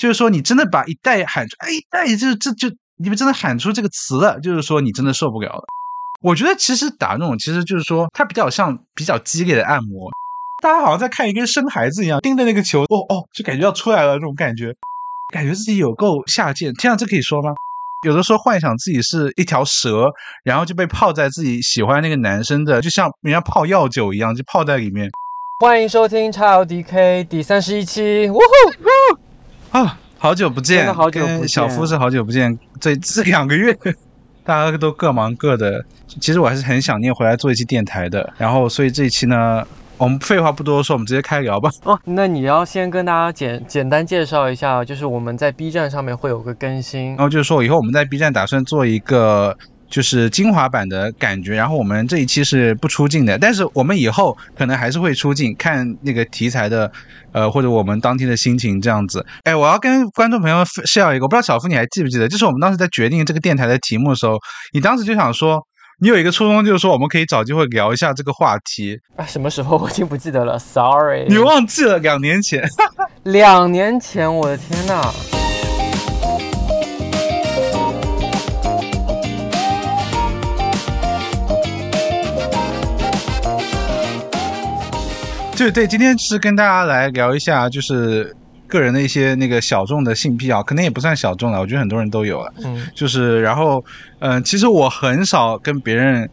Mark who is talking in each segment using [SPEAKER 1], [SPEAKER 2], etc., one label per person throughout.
[SPEAKER 1] 就是说你真的把一代喊出，哎，一代就这就你们真的喊出这个词了，就是说你真的受不了了。我觉得其实打那种，其实就是说它比较像比较激烈的按摩，大家好像在看一个生孩子一样，盯着那个球，哦哦，就感觉要出来了那种感觉，感觉自己有够下贱。天啊，这可以说吗？有的时候幻想自己是一条蛇，然后就被泡在自己喜欢那个男生的，就像人家泡药酒一样，就泡在里面。
[SPEAKER 2] 欢迎收听叉 L D K 第三十一期，呜
[SPEAKER 1] 呼啊！好久不见，
[SPEAKER 2] 好久不见，
[SPEAKER 1] 小夫是好久不见，这这两个月。大家都各忙各的，其实我还是很想念回来做一期电台的。然后，所以这一期呢，我们废话不多说，我们直接开聊吧。
[SPEAKER 2] 哦，那你要先跟大家简简单介绍一下，就是我们在 B 站上面会有个更新，
[SPEAKER 1] 然后就是说以后我们在 B 站打算做一个。就是精华版的感觉，然后我们这一期是不出镜的，但是我们以后可能还是会出镜，看那个题材的，呃，或者我们当天的心情这样子。哎，我要跟观众朋友炫耀一个，我不知道小夫你还记不记得，就是我们当时在决定这个电台的题目的时候，你当时就想说，你有一个初衷，就是说我们可以找机会聊一下这个话题
[SPEAKER 2] 啊。什么时候我已经不记得了，sorry，
[SPEAKER 1] 你忘记了两年前，
[SPEAKER 2] 两年前，我的天呐！
[SPEAKER 1] 对对，今天是跟大家来聊一下，就是个人的一些那个小众的性癖啊，可能也不算小众了，我觉得很多人都有了。嗯，就是然后，嗯，其实我很少跟别人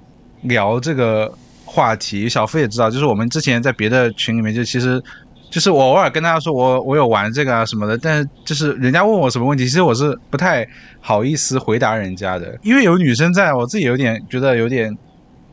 [SPEAKER 1] 聊这个话题，小付也知道，就是我们之前在别的群里面，就其实就是我偶尔跟大家说我我有玩这个啊什么的，但是就是人家问我什么问题，其实我是不太好意思回答人家的，因为有女生在我自己有点觉得有点。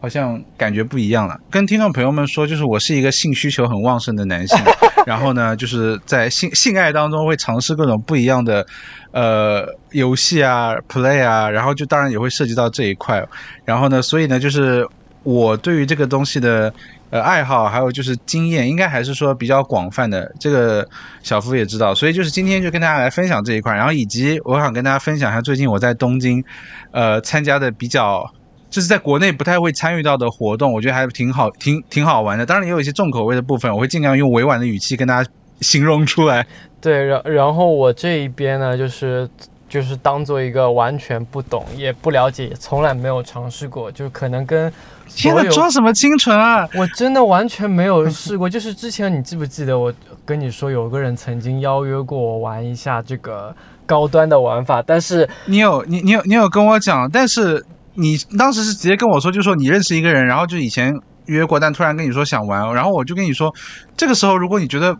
[SPEAKER 1] 好像感觉不一样了。跟听众朋友们说，就是我是一个性需求很旺盛的男性，然后呢，就是在性性爱当中会尝试各种不一样的呃游戏啊、play 啊，然后就当然也会涉及到这一块。然后呢，所以呢，就是我对于这个东西的呃爱好，还有就是经验，应该还是说比较广泛的。这个小夫也知道，所以就是今天就跟大家来分享这一块，然后以及我想跟大家分享一下最近我在东京呃参加的比较。就是在国内不太会参与到的活动，我觉得还挺好，挺挺好玩的。当然也有一些重口味的部分，我会尽量用委婉的语气跟大家形容出来。
[SPEAKER 2] 对，然然后我这一边呢，就是就是当做一个完全不懂、也不了解、也从来没有尝试过，就可能跟
[SPEAKER 1] 天呐，装什么清纯啊！
[SPEAKER 2] 我真的完全没有试过。就是之前你记不记得我跟你说，有个人曾经邀约过我玩一下这个高端的玩法，但是
[SPEAKER 1] 你有你你有你有跟我讲，但是。你当时是直接跟我说，就说你认识一个人，然后就以前约过，但突然跟你说想玩，然后我就跟你说，这个时候如果你觉得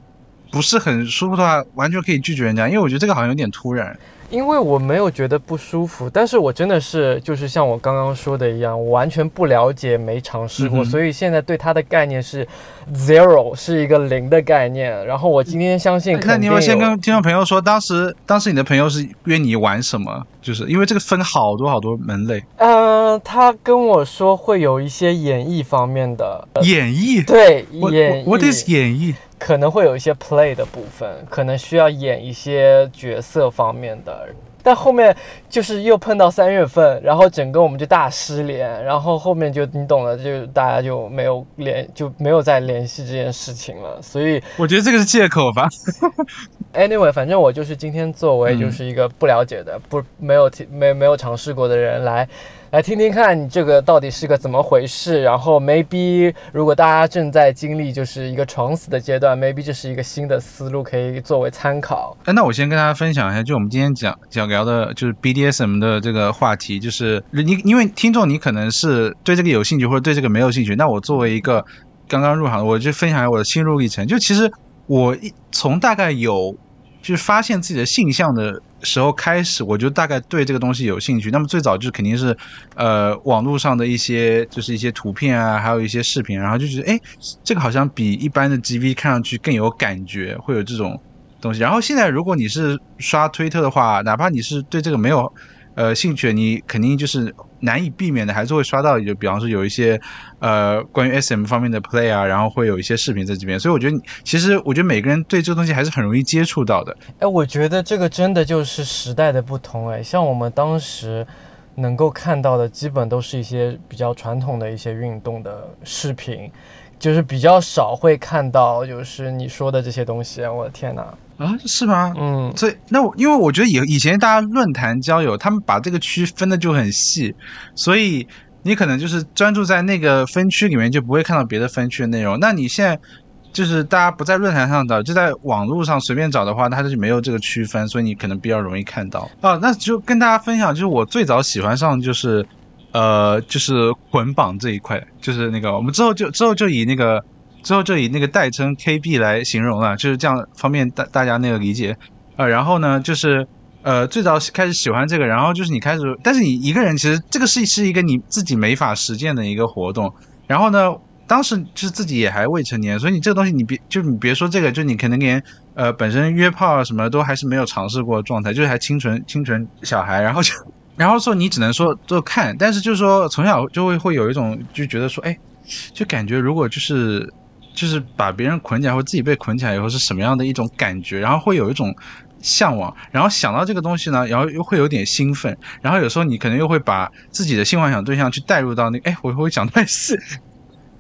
[SPEAKER 1] 不是很舒服的话，完全可以拒绝人家，因为我觉得这个好像有点突然。
[SPEAKER 2] 因为我没有觉得不舒服，但是我真的是就是像我刚刚说的一样，我完全不了解，没尝试过，所以现在对它的概念是 zero，是一个零的概念。然后我今天相信，
[SPEAKER 1] 那你要先跟听众朋友说，当时当时你的朋友是约你玩什么？就是因为这个分好多好多门类。
[SPEAKER 2] 嗯，他跟我说会有一些演绎方面的
[SPEAKER 1] 演绎，
[SPEAKER 2] 对演
[SPEAKER 1] ，What is 演绎？
[SPEAKER 2] 可能会有一些 play 的部分，可能需要演一些角色方面的，但后面就是又碰到三月份，然后整个我们就大失联，然后后面就你懂了，就大家就没有联，就没有再联系这件事情了。所以
[SPEAKER 1] 我觉得这个是借口吧。
[SPEAKER 2] Anyway，反正我就是今天作为就是一个不了解的、不没有没没有尝试过的人来。来听听看你这个到底是个怎么回事，然后 maybe 如果大家正在经历就是一个闯死的阶段，maybe 这是一个新的思路可以作为参考。
[SPEAKER 1] 哎，那我先跟大家分享一下，就我们今天讲讲聊的就是 BDSM 的这个话题，就是你因为听众你可能是对这个有兴趣或者对这个没有兴趣，那我作为一个刚刚入行，我就分享一下我的心路历程。就其实我一从大概有就是发现自己的性向的。时候开始，我就大概对这个东西有兴趣。那么最早就是肯定是，呃，网络上的一些就是一些图片啊，还有一些视频，然后就觉得，哎，这个好像比一般的 GV 看上去更有感觉，会有这种东西。然后现在如果你是刷推特的话，哪怕你是对这个没有。呃，兴趣你肯定就是难以避免的，还是会刷到，就比方说有一些呃关于 SM 方面的 play 啊，然后会有一些视频在这边，所以我觉得其实我觉得每个人对这个东西还是很容易接触到的。
[SPEAKER 2] 哎，我觉得这个真的就是时代的不同哎，像我们当时能够看到的，基本都是一些比较传统的一些运动的视频，就是比较少会看到就是你说的这些东西。我的天哪！
[SPEAKER 1] 啊，是吗？
[SPEAKER 2] 嗯，
[SPEAKER 1] 所以那我因为我觉得以以前大家论坛交友，他们把这个区分的就很细，所以你可能就是专注在那个分区里面，就不会看到别的分区的内容。那你现在就是大家不在论坛上找，就在网络上随便找的话，它就没有这个区分，所以你可能比较容易看到。啊，那就跟大家分享，就是我最早喜欢上就是呃就是捆绑这一块，就是那个我们之后就之后就以那个。之后就以那个代称 KB 来形容了，就是这样方便大大家那个理解。呃，然后呢，就是呃最早开始喜欢这个，然后就是你开始，但是你一个人其实这个是是一个你自己没法实践的一个活动。然后呢，当时就是自己也还未成年，所以你这个东西你别就你别说这个，就你可能连呃本身约炮啊什么都还是没有尝试过状态，就是还清纯清纯小孩。然后就 然后说你只能说就看，但是就是说从小就会会有一种就觉得说，哎，就感觉如果就是。就是把别人捆起来，或自己被捆起来以后是什么样的一种感觉，然后会有一种向往，然后想到这个东西呢，然后又会有点兴奋，然后有时候你可能又会把自己的性幻想对象去带入到那，哎，我会讲太细，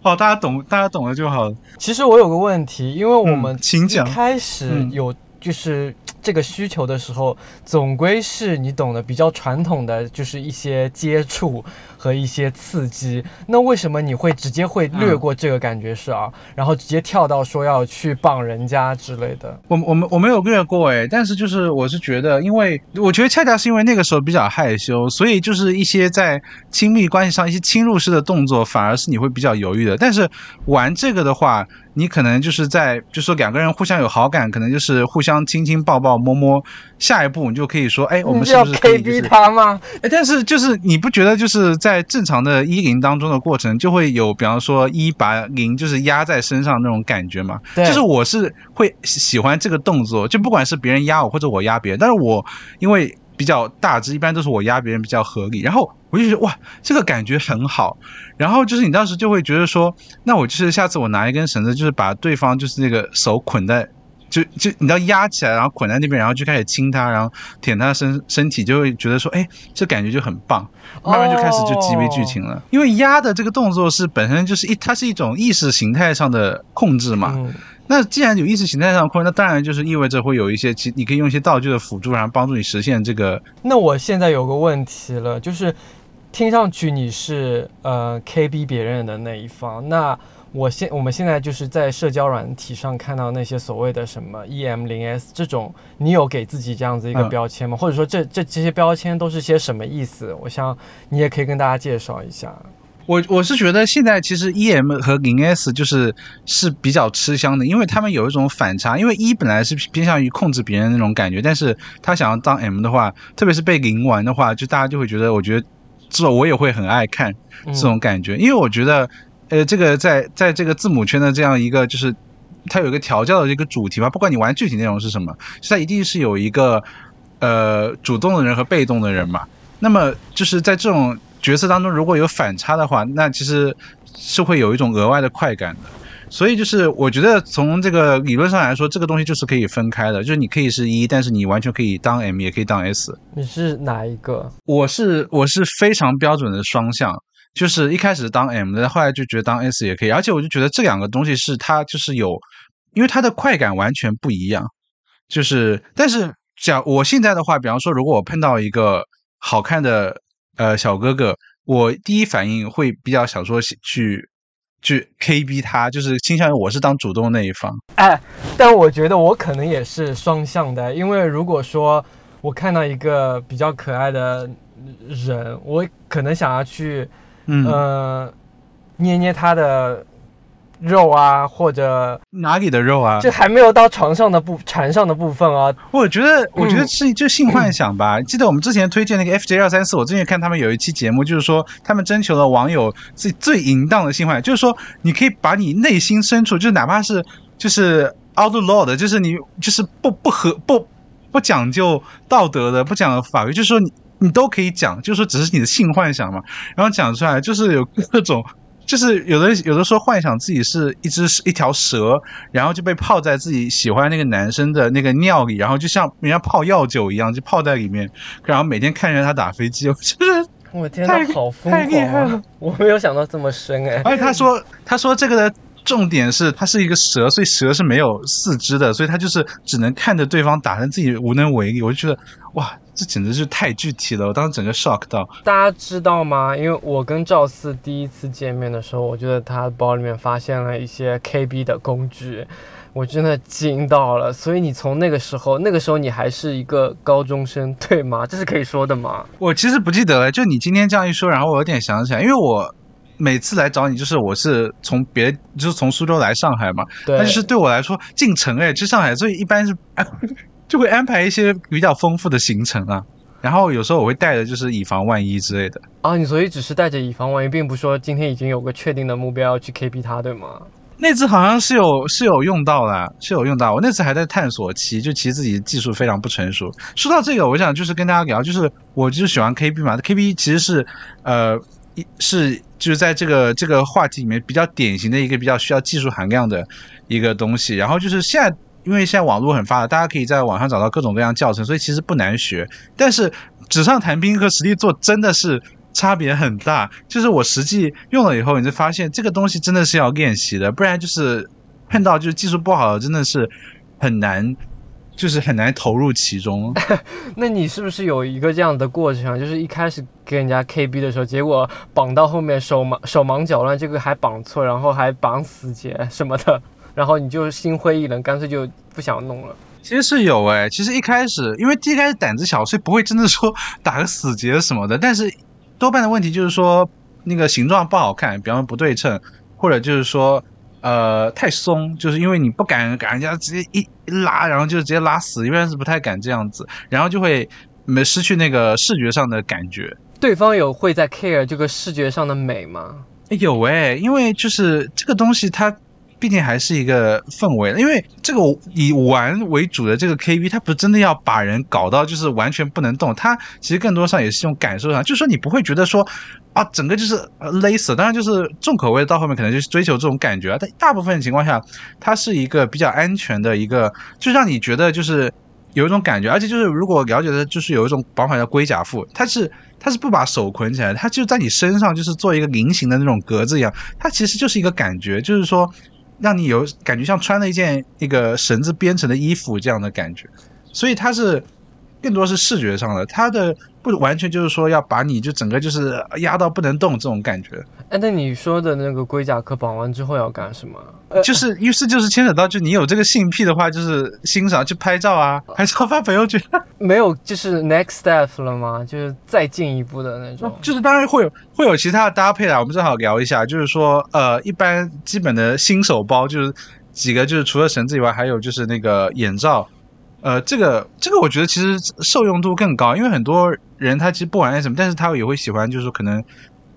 [SPEAKER 1] 哦，大家懂，大家懂了就好。
[SPEAKER 2] 其实我有个问题，因为我们
[SPEAKER 1] 请讲，
[SPEAKER 2] 开始有就是。这个需求的时候，总归是你懂得比较传统的，就是一些接触和一些刺激。那为什么你会直接会略过这个感觉是啊，然后直接跳到说要去绑人家之类的？
[SPEAKER 1] 我我们我没有略过哎，但是就是我是觉得，因为我觉得恰恰是因为那个时候比较害羞，所以就是一些在亲密关系上一些侵入式的动作，反而是你会比较犹豫的。但是玩这个的话。你可能就是在，就说两个人互相有好感，可能就是互相亲亲抱抱摸摸，下一步你就可以说，哎，我们是不是可以？
[SPEAKER 2] 逼他吗？
[SPEAKER 1] 哎，但是就是你不觉得就是在正常的一零当中的过程，就会有，比方说一把零就是压在身上那种感觉嘛？
[SPEAKER 2] 对。
[SPEAKER 1] 就是我是会喜欢这个动作，就不管是别人压我或者我压别人，但是我因为。比较大只，一般都是我压别人比较合理。然后我就觉得哇，这个感觉很好。然后就是你当时就会觉得说，那我就是下次我拿一根绳子，就是把对方就是那个手捆在，就就你知道压起来，然后捆在那边，然后就开始亲他，然后舔他身身体，就会觉得说，哎，这感觉就很棒。慢慢就开始就激为剧情了，因为压的这个动作是本身就是一，它是一种意识形态上的控制嘛。那既然有意识形态上控制，那当然就是意味着会有一些，其你可以用一些道具的辅助，然后帮助你实现这个。
[SPEAKER 2] 那我现在有个问题了，就是听上去你是呃 KB 别人的那一方，那我现我们现在就是在社交软体上看到那些所谓的什么 EM 零 S 这种，你有给自己这样子一个标签吗？或者说这这这些标签都是些什么意思？我想你也可以跟大家介绍一下。
[SPEAKER 1] 我我是觉得现在其实 E M 和零 S 就是是比较吃香的，因为他们有一种反差。因为一本来是偏向于控制别人那种感觉，但是他想要当 M 的话，特别是被零玩的话，就大家就会觉得，我觉得这我也会很爱看这种感觉。因为我觉得，呃，这个在在这个字母圈的这样一个，就是它有一个调教的这个主题嘛，不管你玩具体内容是什么，它一定是有一个呃主动的人和被动的人嘛。那么就是在这种。角色当中如果有反差的话，那其实是会有一种额外的快感的。所以就是我觉得从这个理论上来说，这个东西就是可以分开的，就是你可以是一，但是你完全可以当 M，也可以当 S。
[SPEAKER 2] 你是哪一个？
[SPEAKER 1] 我是我是非常标准的双向，就是一开始当 M 的，后来就觉得当 S 也可以，而且我就觉得这两个东西是它就是有，因为它的快感完全不一样。就是但是讲我现在的话，比方说如果我碰到一个好看的。呃，小哥哥，我第一反应会比较想说去去 KB 他，就是倾向于我是当主动那一方。
[SPEAKER 2] 哎，但我觉得我可能也是双向的，因为如果说我看到一个比较可爱的人，我可能想要去，嗯，捏捏他的。肉啊，或者
[SPEAKER 1] 哪里的肉啊？
[SPEAKER 2] 就还没有到床上的部、船上的部分啊。
[SPEAKER 1] 我觉得，我觉得是就性幻想吧。记得我们之前推荐那个 FJ 二三四，我之前看他们有一期节目，就是说他们征求了网友最最淫荡的性幻想，就是说你可以把你内心深处，就是哪怕是就是 outlaw 的，就是你就是不不合不不讲究道德的，不讲法律，就是说你你都可以讲，就是说只是你的性幻想嘛。然后讲出来就是有 各种。就是有的有的时候幻想自己是一只一条蛇，然后就被泡在自己喜欢那个男生的那个尿里，然后就像人家泡药酒一样，就泡在里面，然后每天看着他打飞机，就 是
[SPEAKER 2] 我天呐，好疯狂啊！我没有想到这么深哎。
[SPEAKER 1] 而且他说他说这个的重点是它是一个蛇，所以蛇是没有四肢的，所以它就是只能看着对方打，但自己无能为力。我就觉得，哇，这简直是太具体了！我当时整个 shock 到。
[SPEAKER 2] 大家知道吗？因为我跟赵四第一次见面的时候，我觉得他包里面发现了一些 KB 的工具，我真的惊到了。所以你从那个时候，那个时候你还是一个高中生，对吗？这是可以说的吗？
[SPEAKER 1] 我其实不记得了，就你今天这样一说，然后我有点想起来，因为我。每次来找你，就是我是从别，就是从苏州来上海嘛，那就是对我来说进城哎，去上海，所以一般是 就会安排一些比较丰富的行程啊。然后有时候我会带着，就是以防万一之类的。
[SPEAKER 2] 啊，你所以只是带着以防万一，并不说今天已经有个确定的目标要去 K P 它，对吗？
[SPEAKER 1] 那次好像是有是有用到的，是有用到。我那次还在探索期，就其实自己技术非常不成熟。说到这个，我想就是跟大家聊，就是我就是喜欢 KB 嘛，KB 其实是呃。一是就是在这个这个话题里面比较典型的一个比较需要技术含量的一个东西，然后就是现在因为现在网络很发达，大家可以在网上找到各种各样教程，所以其实不难学。但是纸上谈兵和实际做真的是差别很大。就是我实际用了以后，你就发现这个东西真的是要练习的，不然就是碰到就是技术不好，真的是很难。就是很难投入其中。
[SPEAKER 2] 那你是不是有一个这样的过程？就是一开始给人家 KB 的时候，结果绑到后面手忙手忙脚乱，这个还绑错，然后还绑死结什么的，然后你就心灰意冷，干脆就不想弄了。
[SPEAKER 1] 其实是有哎，其实一开始因为一开始胆子小，所以不会真的说打个死结什么的。但是多半的问题就是说那个形状不好看，比方说不对称，或者就是说。呃，太松，就是因为你不敢给人家直接一拉，然后就直接拉死，一般是不太敢这样子，然后就会没失去那个视觉上的感觉。
[SPEAKER 2] 对方有会在 care 这个视觉上的美吗？
[SPEAKER 1] 有哎，因为就是这个东西它。毕竟还是一个氛围，因为这个以玩为主的这个 KB，它不是真的要把人搞到就是完全不能动，它其实更多上也是一种感受上，就是说你不会觉得说啊，整个就是勒死。当然就是重口味到后面可能就是追求这种感觉，但大部分情况下，它是一个比较安全的一个，就让你觉得就是有一种感觉，而且就是如果了解的，就是有一种绑法叫龟甲缚，它是它是不把手捆起来，它就在你身上就是做一个菱形的那种格子一样，它其实就是一个感觉，就是说。让你有感觉像穿了一件那个绳子编成的衣服这样的感觉，所以它是更多是视觉上的，它的不完全就是说要把你就整个就是压到不能动这种感觉。
[SPEAKER 2] 哎，那你说的那个龟甲壳绑完之后要干什么？
[SPEAKER 1] 就是于是就是牵扯到，就你有这个性癖的话，就是欣赏去拍照啊，拍照发朋友圈。
[SPEAKER 2] 没有，就是 next step 了吗？就是再进一步的那种。
[SPEAKER 1] 就是当然会有会有其他的搭配啊，我们正好聊一下，就是说呃，一般基本的新手包就是几个，就是除了绳子以外，还有就是那个眼罩。呃，这个这个我觉得其实受用度更高，因为很多人他其实不玩什么但是他也会喜欢，就是可能。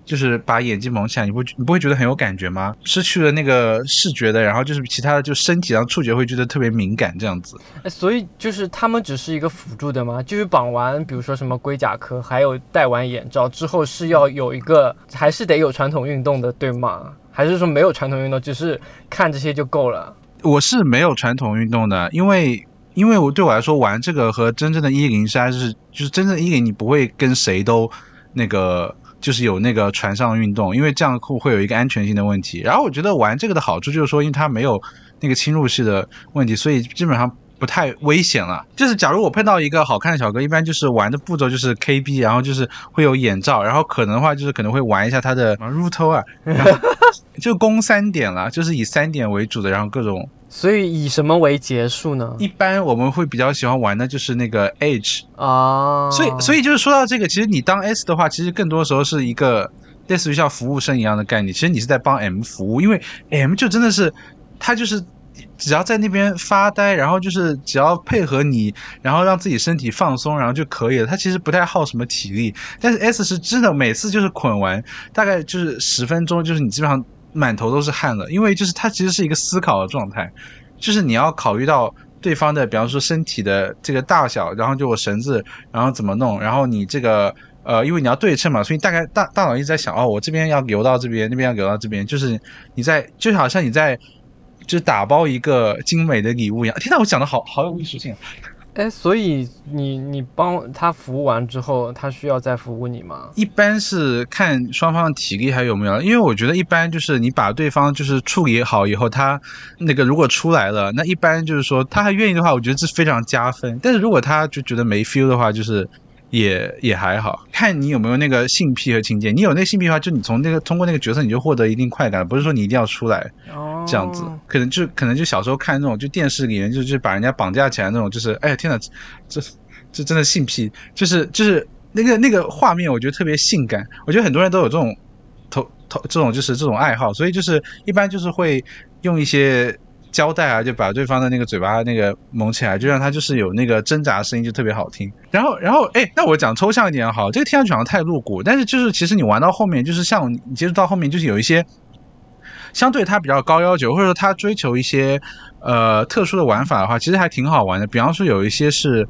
[SPEAKER 1] 就是把眼睛蒙起来，你不你不会觉得很有感觉吗？失去了那个视觉的，然后就是其他的，就身体上触觉会觉得特别敏感，这样子。
[SPEAKER 2] 所以就是他们只是一个辅助的吗？就是绑完，比如说什么龟甲壳，还有戴完眼罩之后是要有一个，还是得有传统运动的，对吗？还是说没有传统运动，只是看这些就够了？
[SPEAKER 1] 我是没有传统运动的，因为因为我对我来说玩这个和真正的一零三是就是真正一零，你不会跟谁都那个。就是有那个船上运动，因为这样会会有一个安全性的问题。然后我觉得玩这个的好处就是说，因为它没有那个侵入式的问题，所以基本上不太危险了。就是假如我碰到一个好看的小哥，一般就是玩的步骤就是 KB，然后就是会有眼罩，然后可能的话就是可能会玩一下他的入偷啊，就攻三点了，就是以三点为主的，然后各种。
[SPEAKER 2] 所以以什么为结束呢？
[SPEAKER 1] 一般我们会比较喜欢玩的就是那个 H
[SPEAKER 2] 啊，
[SPEAKER 1] 所以所以就是说到这个，其实你当 S 的话，其实更多时候是一个类似于像服务生一样的概念。其实你是在帮 M 服务，因为 M 就真的是他就是只要在那边发呆，然后就是只要配合你，然后让自己身体放松，然后就可以了。它其实不太耗什么体力，但是 S 是真的每次就是捆完大概就是十分钟，就是你基本上。满头都是汗了，因为就是它其实是一个思考的状态，就是你要考虑到对方的，比方说身体的这个大小，然后就我绳子，然后怎么弄，然后你这个呃，因为你要对称嘛，所以大概大大脑一直在想，哦，我这边要游到这边，那边要游到这边，就是你在就好像你在就打包一个精美的礼物一样。天呐，我讲的好好有艺术性。
[SPEAKER 2] 哎，所以你你帮他服务完之后，他需要再服务你吗？
[SPEAKER 1] 一般是看双方的体力还有没有，因为我觉得一般就是你把对方就是处理好以后，他那个如果出来了，那一般就是说他还愿意的话，我觉得这非常加分。但是如果他就觉得没 feel 的话，就是也也还好，看你有没有那个性癖和情节。你有那个性癖的话，就你从那个通过那个角色你就获得一定快感，不是说你一定要出来。这样子，可能就可能就小时候看那种，就电视里面就就把人家绑架起来那种，就是哎呀天哪，这这真的性癖，就是就是那个那个画面，我觉得特别性感。我觉得很多人都有这种头头这种就是这种爱好，所以就是一般就是会用一些胶带啊，就把对方的那个嘴巴那个蒙起来，就让他就是有那个挣扎声音，就特别好听。然后然后哎，那我讲抽象一点好，这个听上去好像太露骨，但是就是其实你玩到后面，就是像你接触到后面，就是有一些。相对它比较高要求，或者说它追求一些呃特殊的玩法的话，其实还挺好玩的。比方说有一些是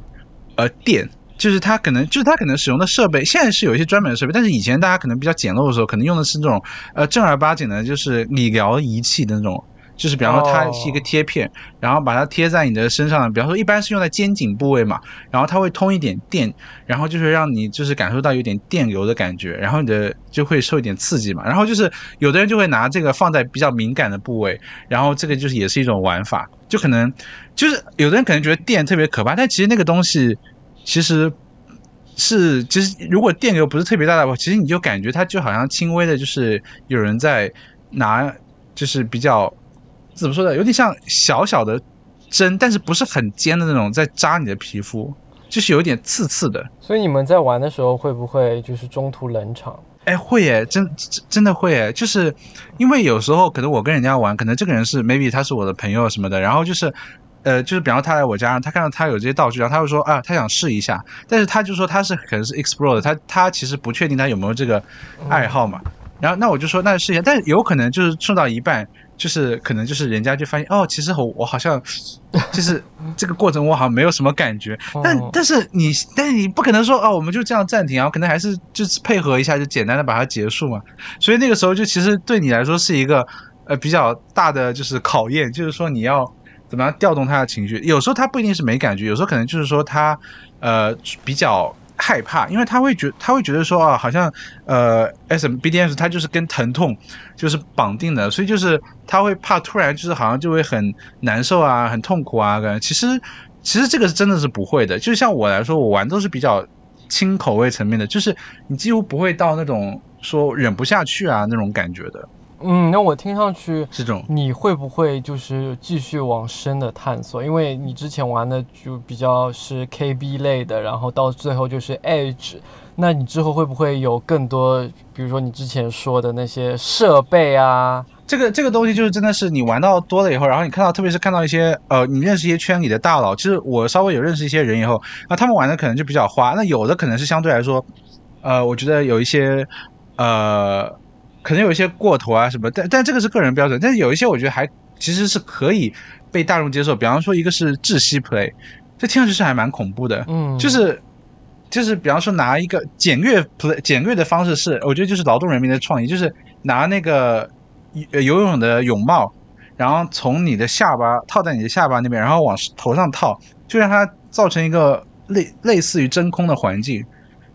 [SPEAKER 1] 呃电，就是它可能就是它可能使用的设备，现在是有一些专门的设备，但是以前大家可能比较简陋的时候，可能用的是这种呃正儿八经的，就是理疗仪器的那种。就是比方说它是一个贴片，然后把它贴在你的身上，比方说一般是用在肩颈部位嘛，然后它会通一点电，然后就是让你就是感受到有点电流的感觉，然后你的就会受一点刺激嘛，然后就是有的人就会拿这个放在比较敏感的部位，然后这个就是也是一种玩法，就可能就是有的人可能觉得电特别可怕，但其实那个东西其实是其实如果电流不是特别大的话，其实你就感觉它就好像轻微的，就是有人在拿就是比较。怎么说呢？有点像小小的针，但是不是很尖的那种，在扎你的皮肤，就是有点刺刺的。
[SPEAKER 2] 所以你们在玩的时候会不会就是中途冷场？
[SPEAKER 1] 哎，会耶，真真的会耶。就是因为有时候可能我跟人家玩，可能这个人是 maybe 他是我的朋友什么的，然后就是呃，就是比方他来我家，他看到他有这些道具，然后他会说啊，他想试一下，但是他就说他是可能是 explore 的，他他其实不确定他有没有这个爱好嘛。然后那我就说那试一下，但是有可能就是送到一半。就是可能就是人家就发现哦，其实我我好像就是这个过程我好像没有什么感觉，但但是你但是你不可能说哦，我们就这样暂停啊，可能还是就是配合一下就简单的把它结束嘛。所以那个时候就其实对你来说是一个呃比较大的就是考验，就是说你要怎么样调动他的情绪。有时候他不一定是没感觉，有时候可能就是说他呃比较。害怕，因为他会觉他会觉得说啊，好像呃 S B D S 它就是跟疼痛就是绑定的，所以就是他会怕突然就是好像就会很难受啊，很痛苦啊。其实其实这个是真的是不会的，就像我来说，我玩都是比较轻口味层面的，就是你几乎不会到那种说忍不下去啊那种感觉的。
[SPEAKER 2] 嗯，那我听上去
[SPEAKER 1] 这种，
[SPEAKER 2] 你会不会就是继续往深的探索？因为你之前玩的就比较是 KB 类的，然后到最后就是 Edge，那你之后会不会有更多，比如说你之前说的那些设备啊？
[SPEAKER 1] 这个这个东西就是真的是你玩到多了以后，然后你看到，特别是看到一些呃，你认识一些圈里的大佬，其实我稍微有认识一些人以后，那他们玩的可能就比较花，那有的可能是相对来说，呃，我觉得有一些呃。可能有一些过头啊什么，但但这个是个人标准。但是有一些我觉得还其实是可以被大众接受。比方说一个是窒息 play，这听上去是还蛮恐怖的。嗯，就是就是比方说拿一个简略 play 简略的方式是，我觉得就是劳动人民的创意，就是拿那个游泳的泳帽，然后从你的下巴套在你的下巴那边，然后往头上套，就让它造成一个类类似于真空的环境，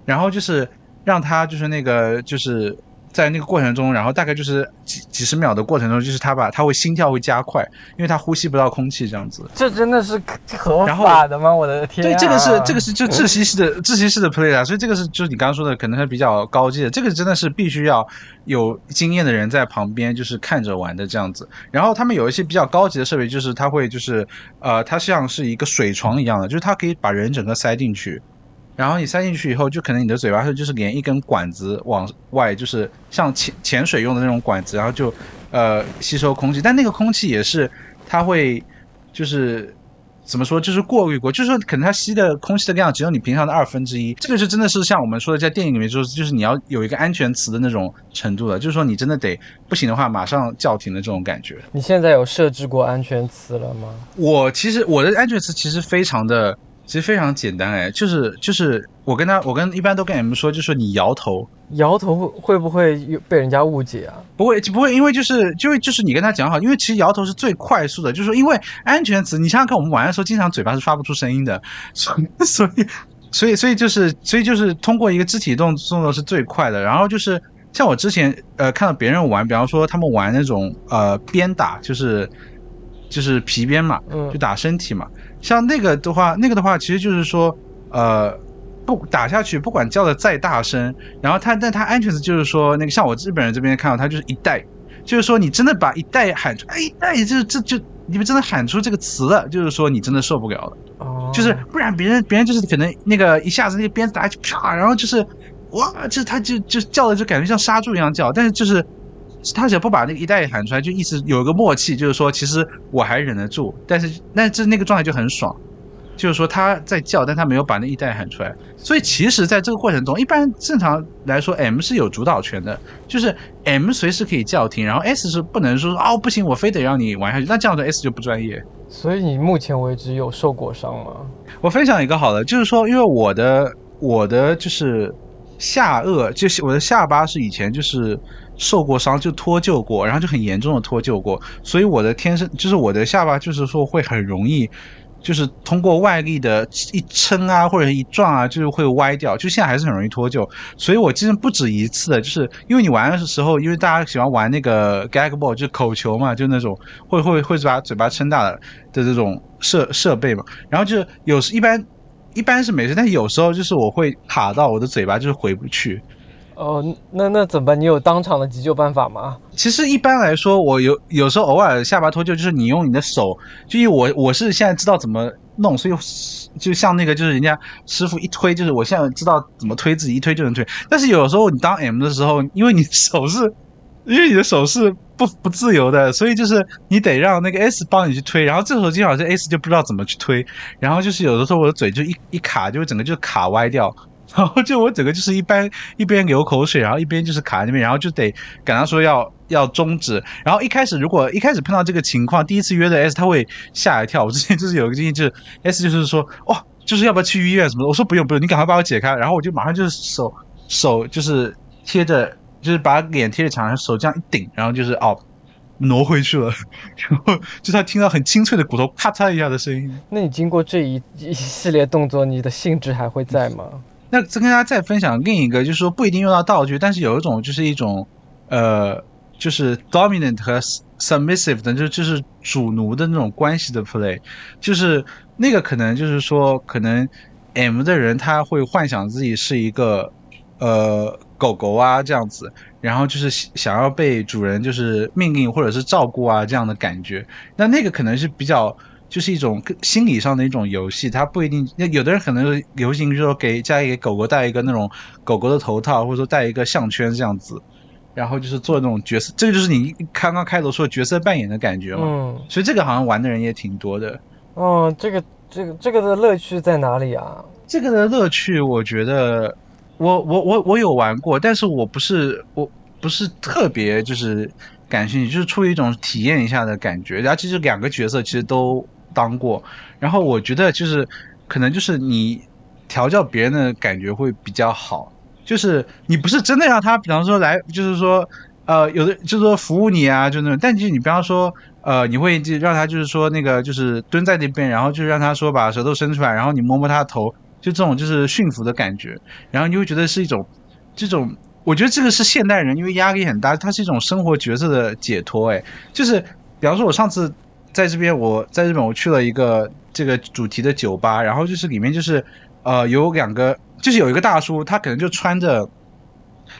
[SPEAKER 1] 然后就是让它就是那个就是。在那个过程中，然后大概就是几几十秒的过程中，就是他把他会心跳会加快，因为他呼吸不到空气这样子。
[SPEAKER 2] 这真的是合法的吗？我的天！
[SPEAKER 1] 对，这个是这个是就窒息式的窒息式的 play 啊，所以这个是就是你刚刚说的，可能是比较高级的。这个真的是必须要有经验的人在旁边，就是看着玩的这样子。然后他们有一些比较高级的设备，就是它会就是呃，它像是一个水床一样的，就是它可以把人整个塞进去。然后你塞进去以后，就可能你的嘴巴是就是连一根管子往外，就是像潜潜水用的那种管子，然后就呃吸收空气。但那个空气也是它会就是怎么说，就是过滤过，就是说可能它吸的空气的量只有你平常的二分之一。这个是真的是像我们说的在电影里面就是，就是你要有一个安全词的那种程度的，就是说你真的得不行的话马上叫停的这种感觉。
[SPEAKER 2] 你现在有设置过安全词了吗？
[SPEAKER 1] 我其实我的安全词其实非常的。其实非常简单哎，就是就是我跟他，我跟一般都跟你们说，就是你摇头，
[SPEAKER 2] 摇头会不会被人家误解啊？
[SPEAKER 1] 不会不会，因为就是就就是你跟他讲好，因为其实摇头是最快速的，就是说因为安全词，你想想看，我们玩的时候经常嘴巴是发不出声音的，所以所以所以所以就是所以就是通过一个肢体动动作是最快的。然后就是像我之前呃看到别人玩，比方说他们玩那种呃鞭打，就是就是皮鞭嘛，就打身体嘛。像那个的话，那个的话，其实就是说，呃，不打下去，不管叫的再大声，然后他，但他安全词就是说，那个像我日本人这边看到，他就是一代，就是说你真的把一代喊出，哎，一代，这这就你们真的喊出这个词了，就是说你真的受不了了，哦，就是不然别人别人就是可能那个一下子那个鞭子打下去啪，然后就是哇，就是他就就叫的就感觉像杀猪一样叫，但是就是。他只要不把那个一代喊出来，就意思有一个默契，就是说其实我还忍得住，但是那这那个状态就很爽，就是说他在叫，但他没有把那一代喊出来，所以其实在这个过程中，一般正常来说，M 是有主导权的，就是 M 随时可以叫停，然后 S 是不能说哦不行，我非得让你玩下去，那这样的 S 就不专业。
[SPEAKER 2] 所以你目前为止有受过伤吗？
[SPEAKER 1] 我分享一个好的，就是说因为我的我的就是下颚，就是我的下巴是以前就是。受过伤就脱臼过，然后就很严重的脱臼过，所以我的天生就是我的下巴就是说会很容易，就是通过外力的一撑啊或者一撞啊，就是会歪掉，就现在还是很容易脱臼。所以我其实不止一次的，就是因为你玩的时候，因为大家喜欢玩那个 gag ball，就口球嘛，就那种会会会把嘴巴撑大的的这种设设备嘛，然后就是有时一般一般是没事，但有时候就是我会卡到我的嘴巴就是回不去。
[SPEAKER 2] 哦，那那怎么办？你有当场的急救办法吗？
[SPEAKER 1] 其实一般来说，我有有时候偶尔下巴脱臼，就是你用你的手，就因为我我是现在知道怎么弄，所以就像那个就是人家师傅一推，就是我现在知道怎么推，自己一推就能推。但是有时候你当 M 的时候，因为你手是，因为你的手是不不自由的，所以就是你得让那个 S 帮你去推，然后这时候经常是 S 就不知道怎么去推，然后就是有的时候我的嘴就一一卡，就会整个就卡歪掉。然后就我整个就是一般一边流口水，然后一边就是卡在那边，然后就得跟他说要要终止。然后一开始如果一开始碰到这个情况，第一次约的 S 他会吓一跳。我之前就是有一个经验，就是 S 就是说哇，就是要不要去医院什么的。我说不用不用，你赶快把我解开。然后我就马上就是手手就是贴着，就是把脸贴着墙上，手这样一顶，然后就是哦挪回去了。然后就他听到很清脆的骨头咔嚓一下的声音。
[SPEAKER 2] 那你经过这一一系列动作，你的兴致还会在吗？
[SPEAKER 1] 那再跟大家再分享另一个，就是说不一定用到道具，但是有一种就是一种，呃，就是 dominant 和 submissive 的，就就是主奴的那种关系的 play，就是那个可能就是说，可能 M 的人他会幻想自己是一个呃狗狗啊这样子，然后就是想要被主人就是命令或者是照顾啊这样的感觉，那那个可能是比较。就是一种心理上的一种游戏，它不一定。那有的人可能流行，就是说给家里给狗狗戴一个那种狗狗的头套，或者说戴一个项圈这样子，然后就是做那种角色。这个就是你刚刚开头说角色扮演的感觉嘛。嗯。所以这个好像玩的人也挺多的。
[SPEAKER 2] 哦，这个这个这个的乐趣在哪里啊？
[SPEAKER 1] 这个的乐趣，我觉得我我我我有玩过，但是我不是我不是特别就是感兴趣，就是出于一种体验一下的感觉。然后其实两个角色其实都。当过，然后我觉得就是，可能就是你调教别人的感觉会比较好，就是你不是真的让他，比方说来，就是说，呃，有的就是说服务你啊，就那种，但就是你比方说，呃，你会就让他就是说那个就是蹲在那边，然后就让他说把舌头伸出来，然后你摸摸他的头，就这种就是驯服的感觉，然后你会觉得是一种这种，我觉得这个是现代人因为压力很大，它是一种生活角色的解脱，哎，就是比方说我上次。在这边，我在日本，我去了一个这个主题的酒吧，然后就是里面就是，呃，有两个，就是有一个大叔，他可能就穿着，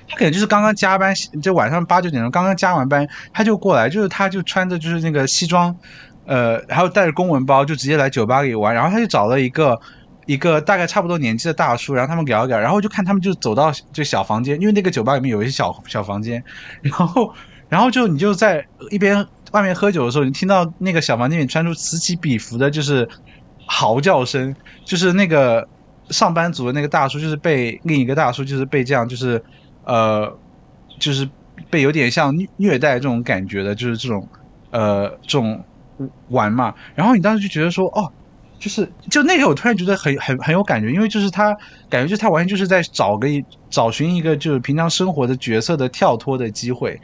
[SPEAKER 1] 他可能就是刚刚加班，就晚上八九点钟刚刚加完班，他就过来，就是他就穿着就是那个西装，呃，然后带着公文包，就直接来酒吧里玩，然后他就找了一个一个大概差不多年纪的大叔，然后他们聊一聊，然后就看他们就走到这小房间，因为那个酒吧里面有一些小小房间，然后然后就你就在一边。外面喝酒的时候，你听到那个小房间里传出此起彼伏的，就是嚎叫声，就是那个上班族的那个大叔，就是被另一个大叔，就是被这样，就是呃，就是被有点像虐待这种感觉的，就是这种呃这种玩嘛。然后你当时就觉得说，哦，就是就那个我突然觉得很很很有感觉，因为就是他感觉就他完全就是在找个找寻一个就是平常生活的角色的跳脱的机会，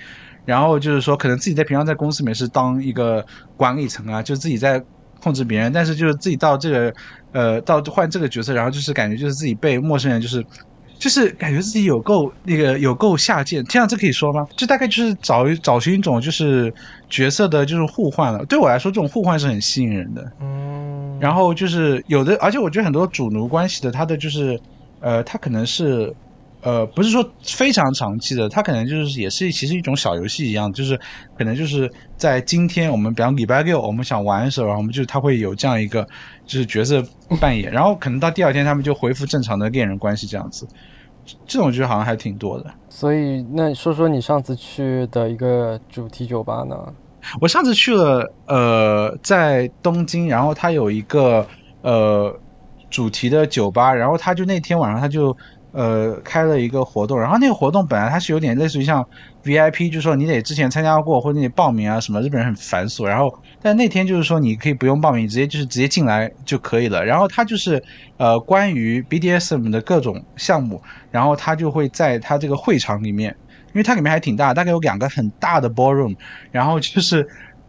[SPEAKER 1] 然后就是说可能自己在平常在公司里面是当一个管理层啊，就自己在控制别人，但是就是自己到这个呃到换这个角色，然后就是感觉就是自己被陌生人就是。就是感觉自己有够那个有够下贱，这样，这可以说吗？就大概就是找找寻一种就是角色的，就是互换了。对我来说，这种互换是很吸引人的。嗯，然后就是有的，而且我觉得很多主奴关系的，他的就是呃，他可能是呃，不是说非常长期的，他可能就是也是其实一种小游戏一样，就是可能就是在今天我们比方礼拜六我们想玩的时候，我们就他会有这样一个就是角色扮演，然后可能到第二天他们就恢复正常的恋人关系这样子。这种我觉得好像还挺多的，
[SPEAKER 2] 所以那说说你上次去的一个主题酒吧呢？
[SPEAKER 1] 我上次去了，呃，在东京，然后它有一个呃主题的酒吧，然后他就那天晚上他就。呃，开了一个活动，然后那个活动本来它是有点类似于像 VIP，就是说你得之前参加过或者你报名啊什么，日本人很繁琐。然后，但那天就是说你可以不用报名，直接就是直接进来就可以了。然后它就是呃关于 BDSM 的各种项目，然后它就会在它这个会场里面，因为它里面还挺大，大概有两个很大的 ballroom，然后就是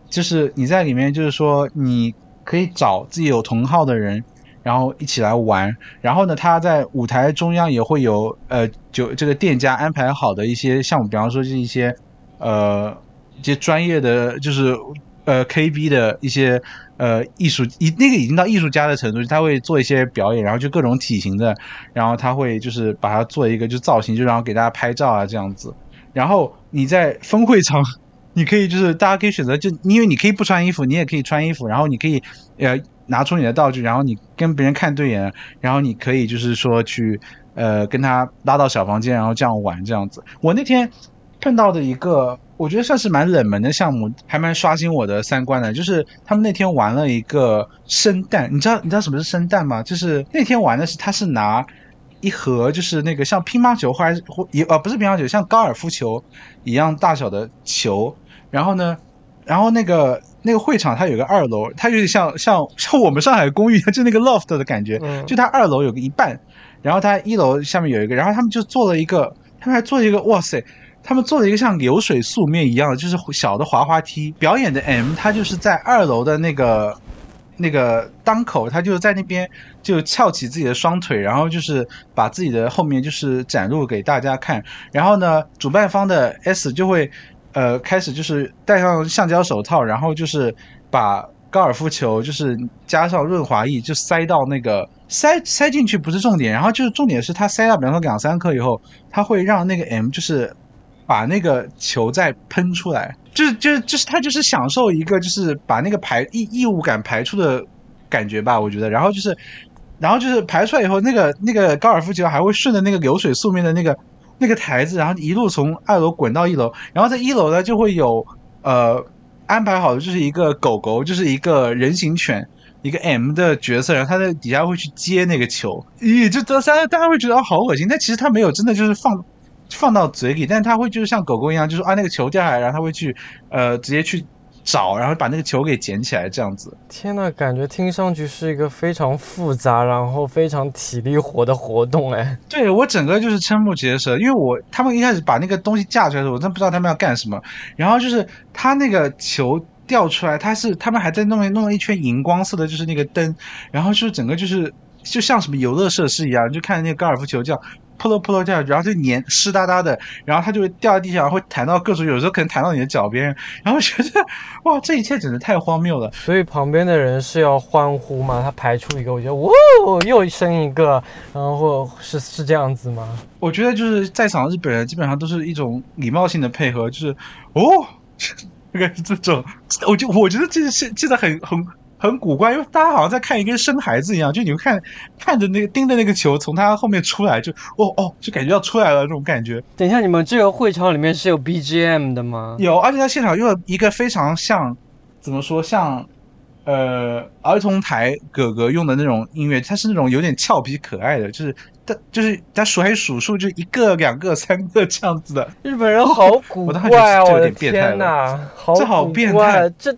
[SPEAKER 1] 就是你在里面就是说你可以找自己有同号的人。然后一起来玩，然后呢，他在舞台中央也会有呃，就这个店家安排好的一些项目，比方说是一些呃一些专业的，就是呃 KB 的一些呃艺术，已那个已经到艺术家的程度，他会做一些表演，然后就各种体型的，然后他会就是把它做一个就造型，就然后给大家拍照啊这样子。然后你在分会场，你可以就是大家可以选择，就因为你可以不穿衣服，你也可以穿衣服，然后你可以呃。拿出你的道具，然后你跟别人看对眼，然后你可以就是说去呃跟他拉到小房间，然后这样玩这样子。我那天碰到的一个，我觉得算是蛮冷门的项目，还蛮刷新我的三观的，就是他们那天玩了一个生蛋。你知道你知道什么是生蛋吗？就是那天玩的是他是拿一盒就是那个像乒乓球或者或也呃不是乒乓球，像高尔夫球一样大小的球，然后呢，然后那个。那个会场它有个二楼，它有点像像 像我们上海公寓，就那个 loft 的感觉。就它二楼有个一半，然后它一楼下面有一个，然后他们就做了一个，他们还做了一个，哇塞，他们做了一个像流水素面一样的，就是小的滑滑梯。表演的 M，他就是在二楼的那个那个当口，他就在那边就翘起自己的双腿，然后就是把自己的后面就是展露给大家看。然后呢，主办方的 S 就会。呃，开始就是戴上橡胶手套，然后就是把高尔夫球就是加上润滑液，就塞到那个塞塞进去不是重点，然后就是重点是它塞到，比方说两三颗以后，它会让那个 M 就是把那个球再喷出来，就是就是就是他就是享受一个就是把那个排异异物感排出的感觉吧，我觉得，然后就是然后就是排出来以后，那个那个高尔夫球还会顺着那个流水素面的那个。那个台子，然后一路从二楼滚到一楼，然后在一楼呢就会有呃安排好的，就是一个狗狗，就是一个人形犬，一个 M 的角色，然后他在底下会去接那个球，咦，就大家大家会觉得好恶心，但其实他没有真的就是放放到嘴里，但他会就是像狗狗一样，就是啊那个球掉下来，然后他会去呃直接去。找，然后把那个球给捡起来，这样子。
[SPEAKER 2] 天呐，感觉听上去是一个非常复杂，然后非常体力活的活动，哎。
[SPEAKER 1] 对我整个就是瞠目结舌，因为我他们一开始把那个东西架出来的时候，我真不知道他们要干什么。然后就是他那个球掉出来，他是他们还在弄弄了一圈荧光色的，就是那个灯，然后就是整个就是就像什么游乐设施一样，就看那个高尔夫球这样。扑噜扑噜掉，然后就黏湿哒哒的，然后它就会掉在地上，会弹到各种，有时候可能弹到你的脚边，然后觉得哇，这一切简直太荒谬了。
[SPEAKER 2] 所以旁边的人是要欢呼吗？他排出一个，我觉得哇，又生一个，然后是是这样子吗？
[SPEAKER 1] 我觉得就是在场的日本人基本上都是一种礼貌性的配合，就是哦，大概是这种，我就我觉得这是记得很很。很古怪，因为大家好像在看一个生孩子一样，就你会看看着那个盯着那个球从他后面出来，就哦哦，就感觉要出来了那种感觉。
[SPEAKER 2] 等一下，你们这个会场里面是有 BGM 的吗？
[SPEAKER 1] 有，而且他现场用了一个非常像，怎么说像，呃，儿童台哥哥用的那种音乐，它是那种有点俏皮可爱的，就是他就是他数还数数，就一个两个三个这样子的。
[SPEAKER 2] 日本人好古怪啊！我的天哪，
[SPEAKER 1] 这 好变态，
[SPEAKER 2] 这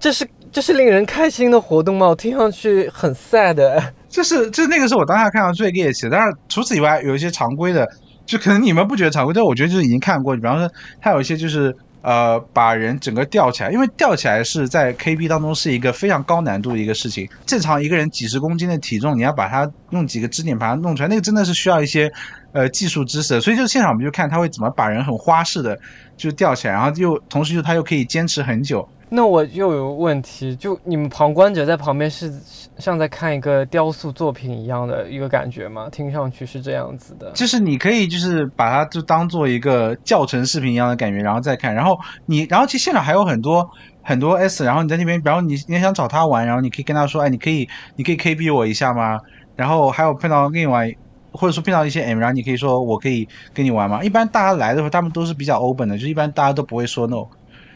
[SPEAKER 2] 这是。这是令人开心的活动吗？我听上去很 sad。
[SPEAKER 1] 这是这那个是我当下看到最猎奇的，但是除此以外，有一些常规的，就可能你们不觉得常规，但我觉得就是已经看过。比方说，它有一些就是呃，把人整个吊起来，因为吊起来是在 KB 当中是一个非常高难度的一个事情。正常一个人几十公斤的体重，你要把它用几个支点把它弄出来，那个真的是需要一些呃技术知识。所以就现场我们就看他会怎么把人很花式的就吊起来，然后又同时就他又可以坚持很久。
[SPEAKER 2] 那我又有问题，就你们旁观者在旁边是像在看一个雕塑作品一样的一个感觉吗？听上去是这样子的，
[SPEAKER 1] 就是你可以就是把它就当做一个教程视频一样的感觉，然后再看。然后你，然后其实现场还有很多很多 S，然后你在那边，然后你你想找他玩，然后你可以跟他说，哎，你可以你可以 KB 我一下吗？然后还有碰到另外，或者说碰到一些 M，然后你可以说我可以跟你玩吗？一般大家来的时候，他们都是比较 open 的，就一般大家都不会说 no。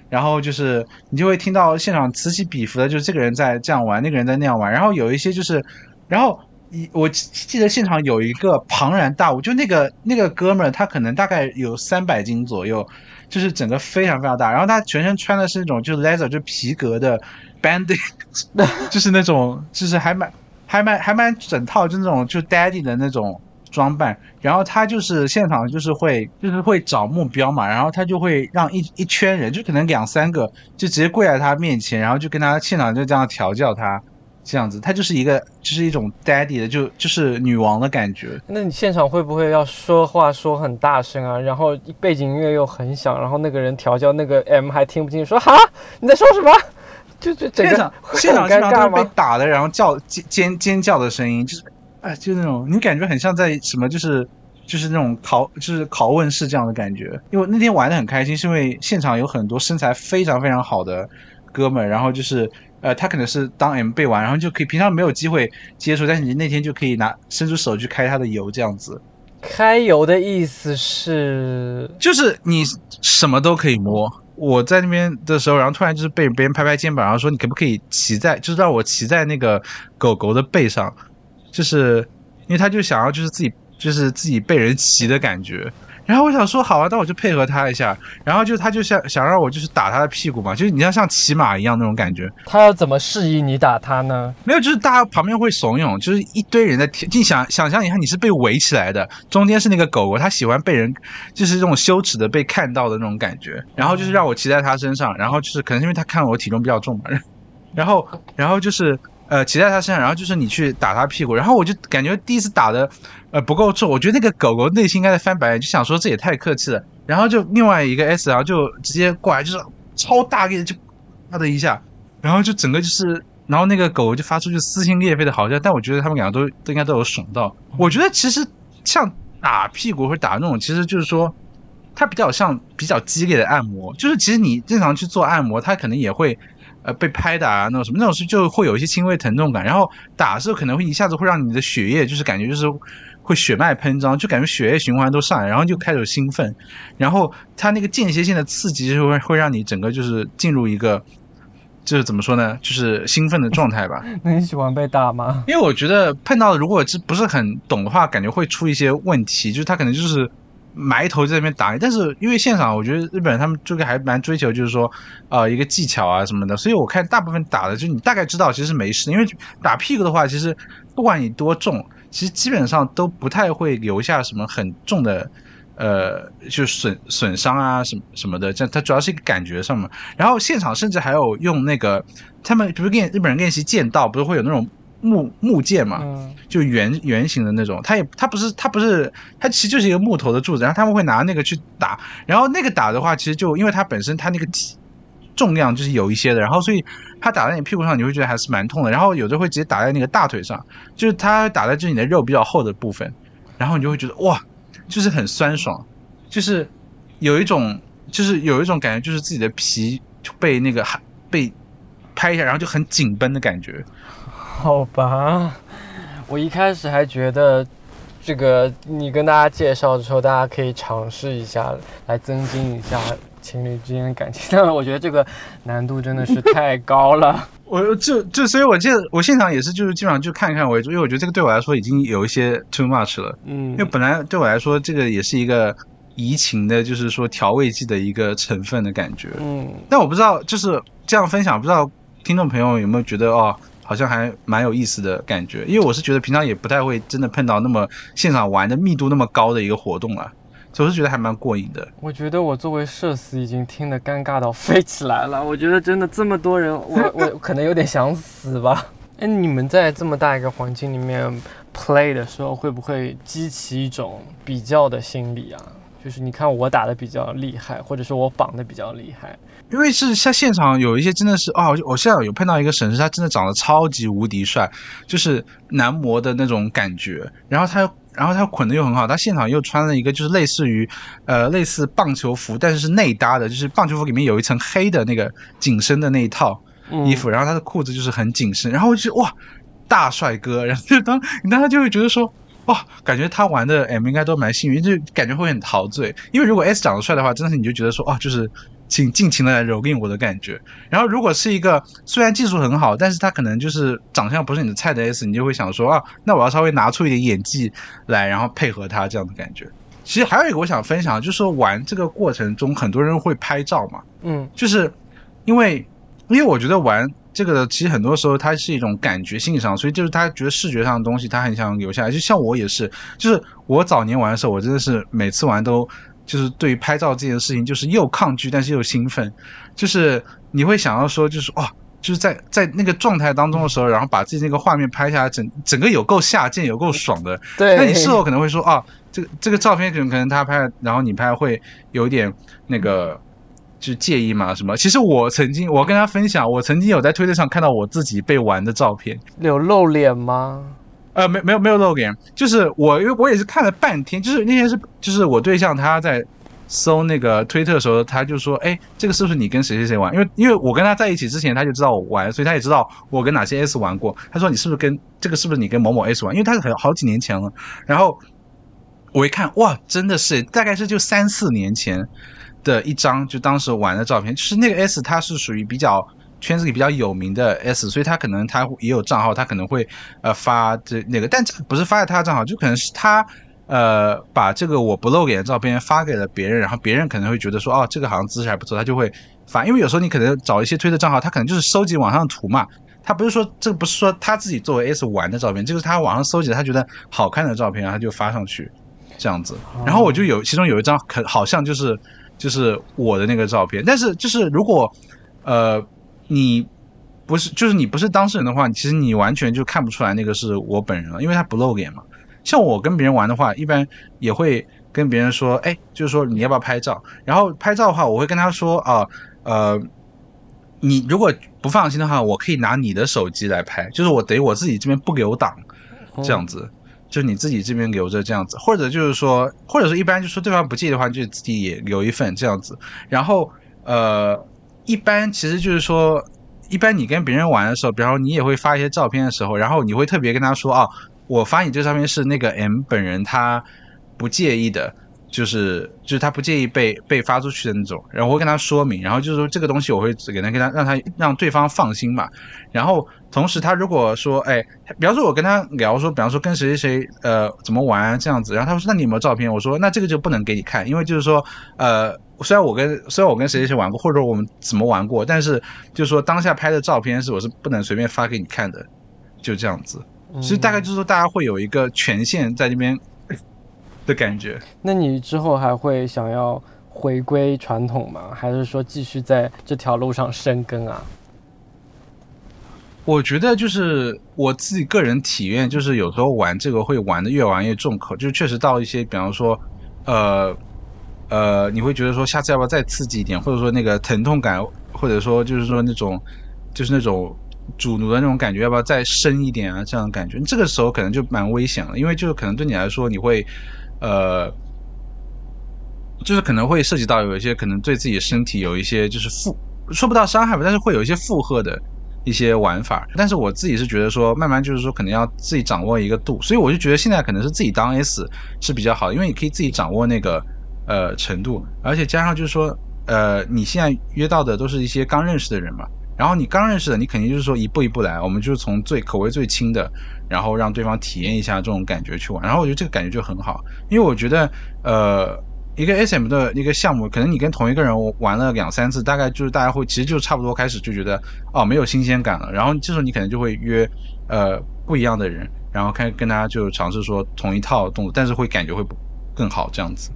[SPEAKER 1] 然后就是你就会听到现场此起彼伏的，就是这个人在这样玩，那个人在那样玩。然后有一些就是，然后一我记得现场有一个庞然大物，就那个那个哥们儿，他可能大概有三百斤左右，就是整个非常非常大。然后他全身穿的是那种就是 leather 就皮革的 bandit，就是那种就是还蛮还蛮还蛮整套，就那种就 daddy 的那种。装扮，然后他就是现场就是会 就是会找目标嘛，然后他就会让一一圈人，就可能两三个，就直接跪在他面前，然后就跟他现场就这样调教他，这样子，他就是一个就是一种 daddy 的，就就是女王的感觉。
[SPEAKER 2] 那你现场会不会要说话说很大声啊？然后背景音乐又很响，然后那个人调教那个 M 还听不清，说哈你在说什么？就就
[SPEAKER 1] 现场现场
[SPEAKER 2] 尴尬
[SPEAKER 1] 吗？被打的，然后叫尖尖尖叫的声音，就是。哎，就那种你感觉很像在什么，就是就是那种拷就是拷问式这样的感觉。因为那天玩的很开心，是因为现场有很多身材非常非常好的哥们，然后就是呃，他可能是当 M 被玩，然后就可以平常没有机会接触，但是你那天就可以拿伸出手去开他的油这样子。
[SPEAKER 2] 开油的意思是，
[SPEAKER 1] 就是你什么都可以摸。我在那边的时候，然后突然就是被别人拍拍肩膀，然后说你可不可以骑在，就是让我骑在那个狗狗的背上。就是，因为他就想要就是自己就是自己被人骑的感觉，然后我想说好啊，那我就配合他一下，然后就他就想想让我就是打他的屁股嘛，就是你要像骑马一样那种感觉。
[SPEAKER 2] 他要怎么示意你打他呢？
[SPEAKER 1] 没有，就是大家旁边会怂恿，就是一堆人在听。你想想象一下，你是被围起来的，中间是那个狗狗，它喜欢被人就是这种羞耻的被看到的那种感觉，然后就是让我骑在他身上，然后就是可能因为他看我体重比较重嘛，然后然后就是。呃，骑在他身上，然后就是你去打他屁股，然后我就感觉第一次打的，呃，不够重。我觉得那个狗狗内心应该在翻白眼，就想说这也太客气了。然后就另外一个 S，然后就直接过来，就是超大力就啪的一下，然后就整个就是，然后那个狗就发出就撕心裂肺的嚎叫。但我觉得他们两个都都应该都有爽到。我觉得其实像打屁股或者打那种，其实就是说它比较像比较激烈的按摩，就是其实你正常去做按摩，它可能也会。呃，被拍打啊，那种什么那种是就会有一些轻微疼痛感，然后打的时候可能会一下子会让你的血液就是感觉就是会血脉喷张，就感觉血液循环都上来，然后就开始兴奋，然后它那个间歇性的刺激就会会让你整个就是进入一个就是怎么说呢，就是兴奋的状态吧。
[SPEAKER 2] 那你喜欢被打吗？
[SPEAKER 1] 因为我觉得碰到如果是不是很懂的话，感觉会出一些问题，就是他可能就是。埋头在那边打，但是因为现场，我觉得日本人他们这个还蛮追求，就是说，呃，一个技巧啊什么的，所以我看大部分打的就你大概知道其实没事，因为打屁股的话，其实不管你多重，其实基本上都不太会留下什么很重的，呃，就损损伤啊什么什么的，这它主要是一个感觉上嘛。然后现场甚至还有用那个他们比如练日本人练习剑道，不是会有那种。木木剑嘛，就圆圆形的那种，它也它不是它不是它其实就是一个木头的柱子，然后他们会拿那个去打，然后那个打的话，其实就因为它本身它那个体重量就是有一些的，然后所以它打在你屁股上，你会觉得还是蛮痛的，然后有的会直接打在那个大腿上，就是它打在就是你的肉比较厚的部分，然后你就会觉得哇，就是很酸爽，就是有一种就是有一种感觉，就是自己的皮被那个被拍一下，然后就很紧绷的感觉。
[SPEAKER 2] 好吧，我一开始还觉得这个你跟大家介绍的时候，大家可以尝试一下，来增进一下情侣之间的感情。但我觉得这个难度真的是太高了。
[SPEAKER 1] 我就就所以，我记得我现场也是，就是基本上就看一看为主，因为我觉得这个对我来说已经有一些 too much 了。嗯，因为本来对我来说，这个也是一个怡情的，就是说调味剂的一个成分的感觉。嗯，但我不知道就是这样分享，不知道。听众朋友有没有觉得哦，好像还蛮有意思的感觉？因为我是觉得平常也不太会真的碰到那么现场玩的密度那么高的一个活动了，所以我是觉得还蛮过瘾的。
[SPEAKER 2] 我觉得我作为社死已经听得尴尬到飞起来了。我觉得真的这么多人，我 我可能有点想死吧。哎，你们在这么大一个环境里面 play 的时候，会不会激起一种比较的心理啊？就是你看我打的比较厉害，或者说我绑的比较厉害，
[SPEAKER 1] 因为是像现场有一些真的是哦，我现在有碰到一个神师，他真的长得超级无敌帅，就是男模的那种感觉。然后他，然后他捆的又很好，他现场又穿了一个就是类似于呃类似棒球服，但是是内搭的，就是棒球服里面有一层黑的那个紧身的那一套衣服，然后他的裤子就是很紧身，然后我就哇大帅哥，然后就当你当时就会觉得说。哇，感觉他玩的 M 应该都蛮幸运，就感觉会很陶醉。因为如果 S 长得帅的话，真的是你就觉得说，哦，就是请尽情的来蹂躏我的感觉。然后如果是一个虽然技术很好，但是他可能就是长相不是你的菜的 S，你就会想说，啊，那我要稍微拿出一点演技来，然后配合他这样的感觉。其实还有一个我想分享，就是说玩这个过程中，很多人会拍照嘛，
[SPEAKER 2] 嗯，
[SPEAKER 1] 就是因为因为我觉得玩。这个其实很多时候它是一种感觉性上，所以就是他觉得视觉上的东西他很想留下来。就像我也是，就是我早年玩的时候，我真的是每次玩都就是对于拍照这件事情就是又抗拒但是又兴奋，就是你会想要说就是哇，就是在在那个状态当中的时候，然后把自己那个画面拍下来，整整个有够下贱有够爽的。
[SPEAKER 2] 对。
[SPEAKER 1] 那你事后可能会说啊，这个这个照片可能可能他拍，然后你拍会有点那个。就介意吗？什么？其实我曾经，我跟他分享，我曾经有在推特上看到我自己被玩的照片，
[SPEAKER 2] 有露脸吗？
[SPEAKER 1] 呃，没，没有，没有露脸。就是我，因为我也是看了半天。就是那天是，就是我对象他在搜那个推特的时候，他就说：“哎，这个是不是你跟谁谁谁玩？”因为，因为我跟他在一起之前，他就知道我玩，所以他也知道我跟哪些 S 玩过。他说：“你是不是跟这个？是不是你跟某某 S 玩？”因为他是很好几年前了。然后我一看，哇，真的是，大概是就三四年前。的一张就当时玩的照片，就是那个 S，他是属于比较圈子里比较有名的 S，所以他可能他也有账号，他可能会呃发这那个，但这不是发在他的账号，就可能是他呃把这个我不露脸的照片发给了别人，然后别人可能会觉得说哦这个好像姿势还不错，他就会发，因为有时候你可能找一些推的账号，他可能就是收集网上的图嘛，他不是说这个不是说他自己作为 S 玩的照片，这个是他网上搜集他觉得好看的照片，然后他就发上去这样子，然后我就有其中有一张可好像就是。就是我的那个照片，但是就是如果，呃，你不是就是你不是当事人的话，其实你完全就看不出来那个是我本人了，因为他不露脸嘛。像我跟别人玩的话，一般也会跟别人说，哎，就是说你要不要拍照？然后拍照的话，我会跟他说啊，呃，你如果不放心的话，我可以拿你的手机来拍，就是我等于我自己这边不留档，这样子。就你自己这边留着这样子，或者就是说，或者说一般就说对方不介意的话，就自己也留一份这样子。然后呃，一般其实就是说，一般你跟别人玩的时候，比方说你也会发一些照片的时候，然后你会特别跟他说啊，我发你这照片是那个 M 本人他不介意的。就是就是他不介意被被发出去的那种，然后我会跟他说明，然后就是说这个东西我会给他跟他让他让对方放心嘛。然后同时他如果说哎，比方说我跟他聊说，比方说跟谁谁谁呃怎么玩这样子，然后他说那你有没有照片？我说那这个就不能给你看，因为就是说呃虽然我跟虽然我跟谁谁谁玩过，或者我们怎么玩过，但是就是说当下拍的照片是我是不能随便发给你看的，就这样子。其实大概就是说大家会有一个权限在那边。的感觉，
[SPEAKER 2] 那你之后还会想要回归传统吗？还是说继续在这条路上深耕啊？
[SPEAKER 1] 我觉得就是我自己个人体验，就是有时候玩这个会玩的越玩越重口，就是确实到一些，比方说，呃呃，你会觉得说下次要不要再刺激一点，或者说那个疼痛感，或者说就是说那种就是那种主奴的那种感觉，要不要再深一点啊？这样的感觉，这个时候可能就蛮危险了，因为就是可能对你来说你会。呃，就是可能会涉及到有一些可能对自己身体有一些就是负说不到伤害吧，但是会有一些负荷的一些玩法。但是我自己是觉得说，慢慢就是说可能要自己掌握一个度，所以我就觉得现在可能是自己当 S 是比较好的，因为你可以自己掌握那个呃程度，而且加上就是说呃你现在约到的都是一些刚认识的人嘛。然后你刚认识的，你肯定就是说一步一步来，我们就是从最口味最轻的，然后让对方体验一下这种感觉去玩。然后我觉得这个感觉就很好，因为我觉得，呃，一个 SM 的一个项目，可能你跟同一个人玩了两三次，大概就是大家会其实就差不多开始就觉得哦没有新鲜感了，然后这时候你可能就会约呃不一样的人，然后开跟大家就尝试说同一套动作，但是会感觉会更好这样子，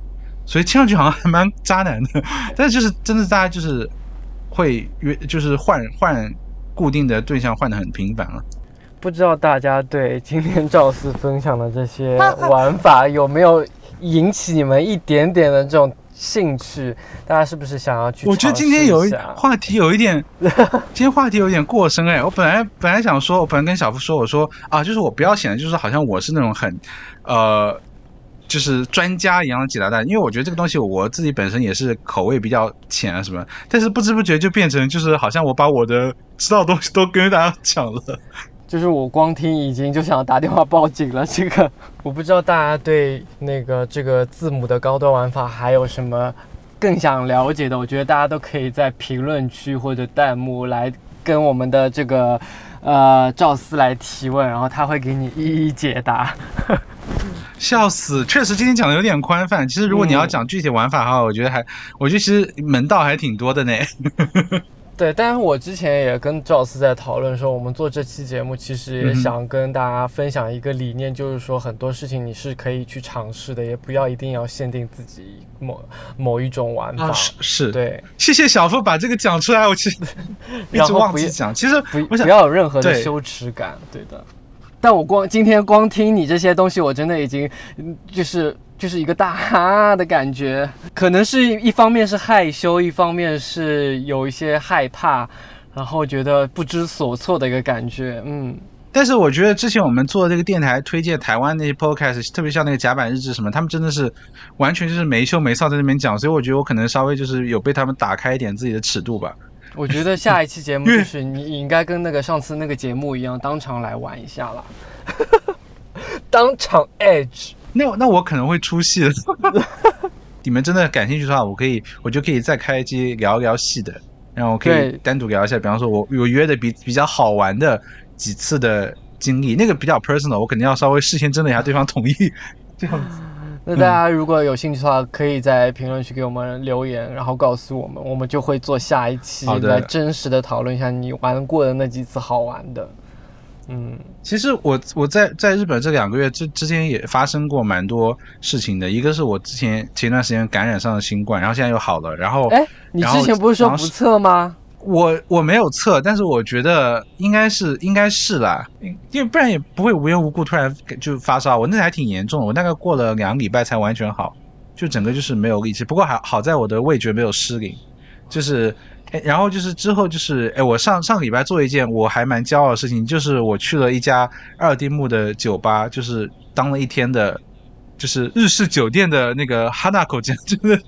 [SPEAKER 1] 所以听上去好像还蛮渣男的，但是就是真的大家就是会约就是换换固定的对象换的很频繁了。
[SPEAKER 2] 不知道大家对今天赵四分享的这些 玩法有没有？引起你们一点点的这种兴趣，大家是不是想要去？
[SPEAKER 1] 我觉得今天有一话题有一点，今天话题有点过深哎。我本来本来想说，我本来跟小付说，我说啊，就是我不要显得就是好像我是那种很呃，就是专家一样的解答大家，因为我觉得这个东西我自己本身也是口味比较浅啊什么，但是不知不觉就变成就是好像我把我的知道的东西都跟大家讲了。
[SPEAKER 2] 就是我光听已经就想打电话报警了。这个我不知道大家对那个这个字母的高端玩法还有什么更想了解的？我觉得大家都可以在评论区或者弹幕来跟我们的这个呃赵思来提问，然后他会给你一一解答。
[SPEAKER 1] 笑死，确实今天讲的有点宽泛。其实如果你要讲具体玩法的话，我觉得还我觉得其实门道还挺多的呢。
[SPEAKER 2] 对，但是我之前也跟赵思在讨论说，我们做这期节目其实也想跟大家分享一个理念，就是说很多事情你是可以去尝试的，也不要一定要限定自己某某一种玩法。
[SPEAKER 1] 是是，
[SPEAKER 2] 对。
[SPEAKER 1] 谢谢小付把这个讲出来，我其实 一直忘记讲。其实
[SPEAKER 2] 不不要有任何的羞耻感，对的。但我光今天光听你这些东西，我真的已经就是。就是一个大哈的感觉，可能是一方面是害羞，一方面是有一些害怕，然后觉得不知所措的一个感觉。嗯，
[SPEAKER 1] 但是我觉得之前我们做这个电台推荐台湾那些 podcast，特别像那个甲板日志什么，他们真的是完全就是没羞没臊在那边讲，所以我觉得我可能稍微就是有被他们打开一点自己的尺度吧。
[SPEAKER 2] 我觉得下一期节目 就是你应该跟那个上次那个节目一样，当场来玩一下了，当场 edge。
[SPEAKER 1] 那那我可能会出戏了。你们真的感兴趣的话，我可以，我就可以再开机聊一聊戏的，然后我可以单独聊一下。比方说，我我约的比比较好玩的几次的经历，那个比较 personal，我肯定要稍微事先征得一下对方同意，这样子。
[SPEAKER 2] 那大家如果有兴趣的话，可以在评论区给我们留言，然后告诉我们，我们就会做下一期来真实的讨论一下你玩过的那几次好玩的。嗯，
[SPEAKER 1] 其实我我在在日本这两个月之之间也发生过蛮多事情的。一个是我之前前段时间感染上了新冠，然后现在又好了。然后，
[SPEAKER 2] 哎，你之前不是说不测吗？
[SPEAKER 1] 我我没有测，但是我觉得应该是应该是啦，因为不然也不会无缘无故突然就发烧。我那还挺严重的，我大概过了两个礼拜才完全好，就整个就是没有力气。不过还好在我的味觉没有失灵，就是。哎，然后就是之后就是，哎，我上上个礼拜做一件我还蛮骄傲的事情，就是我去了一家二丁目的酒吧，就是当了一天的，就是日式酒店的那个哈纳口酱，真的。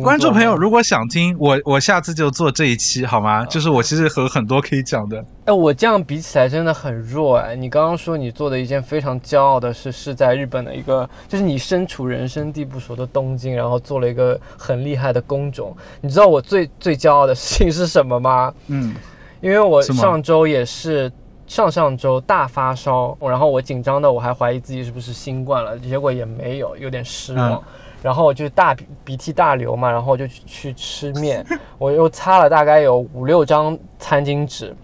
[SPEAKER 1] 观众朋友，如果想听我，我下次就做这一期好吗？就是我其实和很多可以讲的。
[SPEAKER 2] 哎，我这样比起来真的很弱哎。你刚刚说你做的一件非常骄傲的事，是在日本的一个，就是你身处人生地不熟的东京，然后做了一个很厉害的工种。你知道我最 最骄傲的事情是什么吗？
[SPEAKER 1] 嗯，
[SPEAKER 2] 因为我上周也是上上周大发烧，然后我紧张的我还怀疑自己是不是新冠了，结果也没有，有点失望。然后就大鼻鼻涕大流嘛，然后就去吃面，我又擦了大概有五六张餐巾纸，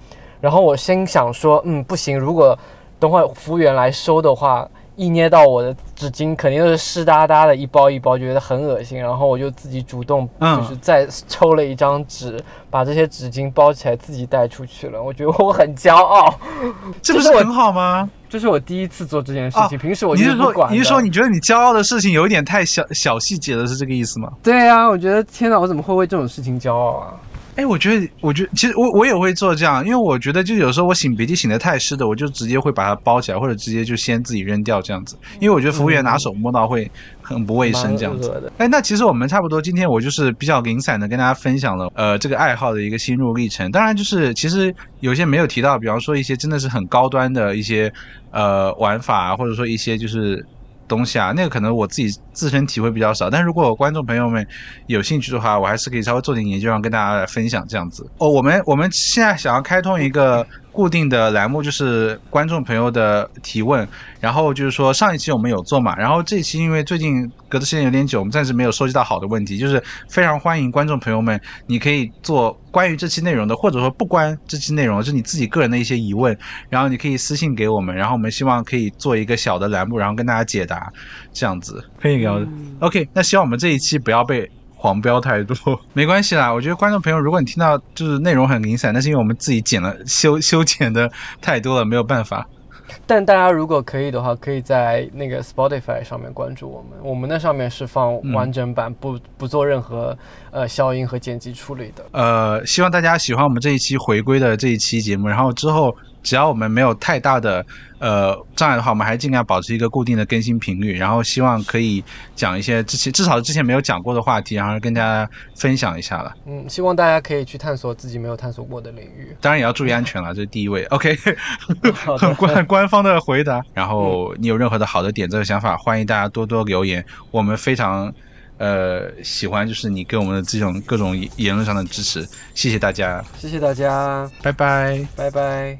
[SPEAKER 2] 然后我心想说，嗯，不行，如果等会服务员来收的话。一捏到我的纸巾，肯定是湿哒哒的，一包一包，觉得很恶心。然后我就自己主动，就是再抽了一张纸，把这些纸巾包起来，自己带出去了。我觉得我很骄傲，
[SPEAKER 1] 这不是很好吗？
[SPEAKER 2] 这是我第一次做这件事情。平时我
[SPEAKER 1] 就
[SPEAKER 2] 是说，
[SPEAKER 1] 你是说你觉得你骄傲的事情有一点太小小细节了，是这个意思吗？
[SPEAKER 2] 对啊，我觉得天哪，我怎么会为这种事情骄傲啊？
[SPEAKER 1] 哎，我觉得，我觉得其实我我也会做这样，因为我觉得就有时候我擤鼻涕擤的太湿的，我就直接会把它包起来，或者直接就先自己扔掉这样子。因为我觉得服务员拿手摸到会很不卫生这样子。哎，那其实我们差不多，今天我就是比较零散的跟大家分享了呃这个爱好的一个心路历程。当然就是其实有些没有提到，比方说一些真的是很高端的一些呃玩法，或者说一些就是东西啊，那个可能我自己自身体会比较少。但如果观众朋友们有兴趣的话，我还是可以稍微做点研究，然后跟大家来分享这样子。哦，我们我们现在想要开通一个。固定的栏目就是观众朋友的提问，然后就是说上一期我们有做嘛，然后这一期因为最近隔的时间有点久，我们暂时没有收集到好的问题，就是非常欢迎观众朋友们，你可以做关于这期内容的，或者说不关这期内容，是你自己个人的一些疑问，然后你可以私信给我们，然后我们希望可以做一个小的栏目，然后跟大家解答，这样子可以聊。OK，那希望我们这一期不要被。黄标太多，没关系啦。我觉得观众朋友，如果你听到就是内容很零散，那是因为我们自己剪了修修剪的太多了，没有办法。
[SPEAKER 2] 但大家如果可以的话，可以在那个 Spotify 上面关注我们，我们那上面是放完整版，不不做任何呃消音和剪辑处理的。
[SPEAKER 1] 呃，希望大家喜欢我们这一期回归的这一期节目，然后之后。只要我们没有太大的呃障碍的话，我们还尽量保持一个固定的更新频率，然后希望可以讲一些之前至少之前没有讲过的话题，然后跟大家分享一下了。
[SPEAKER 2] 嗯，希望大家可以去探索自己没有探索过的领域，
[SPEAKER 1] 当然也要注意安全了，这是第一位。OK，很官官方的回答。然后你有任何的好的点子和想法，欢迎大家多多留言，我们非常。呃，喜欢就是你给我们的这种各种言论上的支持，谢谢大家，
[SPEAKER 2] 谢谢大家，
[SPEAKER 1] 拜拜，
[SPEAKER 2] 拜拜。